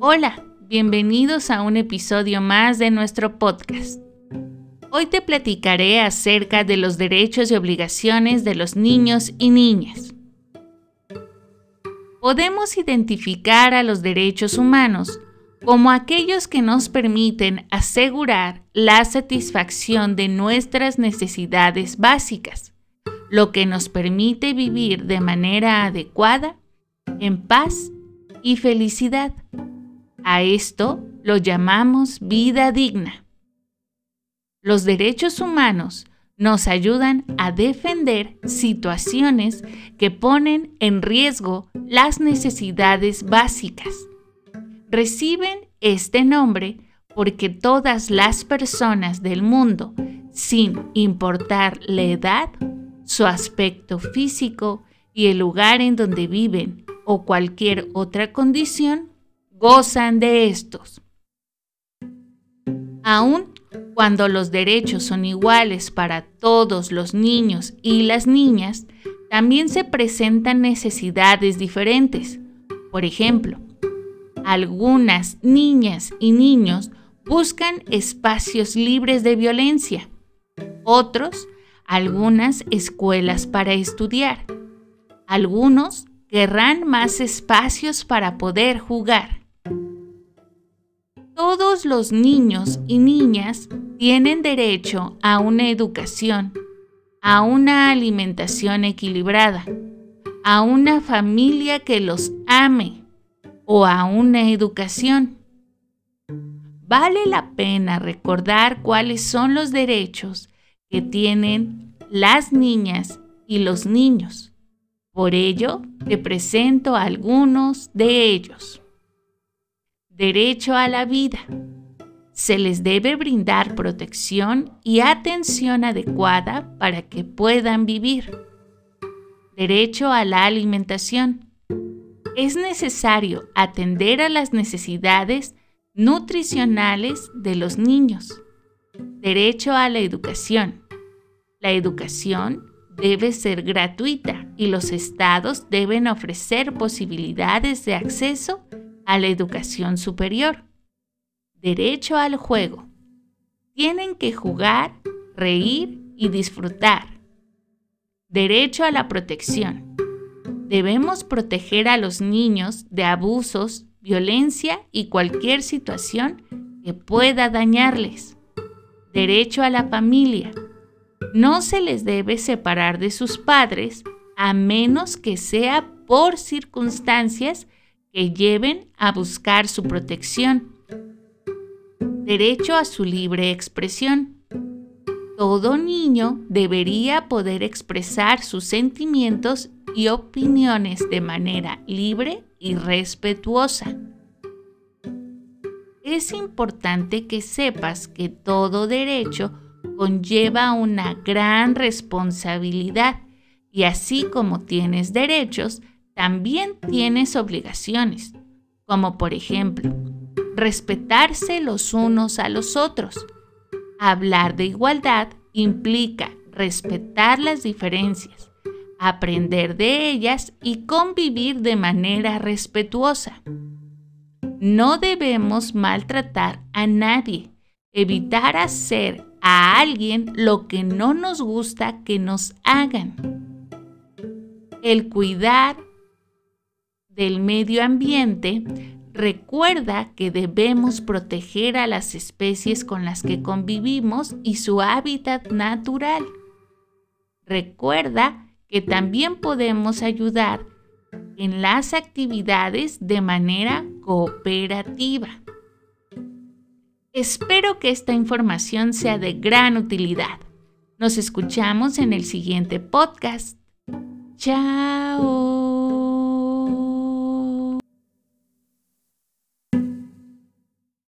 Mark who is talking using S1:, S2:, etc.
S1: Hola, bienvenidos a un episodio más de nuestro podcast. Hoy te platicaré acerca de los derechos y obligaciones de los niños y niñas. Podemos identificar a los derechos humanos como aquellos que nos permiten asegurar la satisfacción de nuestras necesidades básicas, lo que nos permite vivir de manera adecuada, en paz y felicidad. A esto lo llamamos vida digna. Los derechos humanos nos ayudan a defender situaciones que ponen en riesgo las necesidades básicas. Reciben este nombre porque todas las personas del mundo, sin importar la edad, su aspecto físico y el lugar en donde viven o cualquier otra condición, gozan de estos. Aún cuando los derechos son iguales para todos los niños y las niñas, también se presentan necesidades diferentes. Por ejemplo, algunas niñas y niños buscan espacios libres de violencia, otros algunas escuelas para estudiar, algunos querrán más espacios para poder jugar. Todos los niños y niñas tienen derecho a una educación, a una alimentación equilibrada, a una familia que los ame o a una educación. Vale la pena recordar cuáles son los derechos que tienen las niñas y los niños. Por ello, te presento algunos de ellos derecho a la vida. Se les debe brindar protección y atención adecuada para que puedan vivir. Derecho a la alimentación. Es necesario atender a las necesidades nutricionales de los niños. Derecho a la educación. La educación debe ser gratuita y los estados deben ofrecer posibilidades de acceso a la educación superior. Derecho al juego. Tienen que jugar, reír y disfrutar. Derecho a la protección. Debemos proteger a los niños de abusos, violencia y cualquier situación que pueda dañarles. Derecho a la familia. No se les debe separar de sus padres a menos que sea por circunstancias que lleven a buscar su protección. Derecho a su libre expresión. Todo niño debería poder expresar sus sentimientos y opiniones de manera libre y respetuosa. Es importante que sepas que todo derecho conlleva una gran responsabilidad y así como tienes derechos, también tienes obligaciones, como por ejemplo, respetarse los unos a los otros. Hablar de igualdad implica respetar las diferencias, aprender de ellas y convivir de manera respetuosa. No debemos maltratar a nadie, evitar hacer a alguien lo que no nos gusta que nos hagan. El cuidar del medio ambiente, recuerda que debemos proteger a las especies con las que convivimos y su hábitat natural. Recuerda que también podemos ayudar en las actividades de manera cooperativa. Espero que esta información sea de gran utilidad. Nos escuchamos en el siguiente podcast. Chao.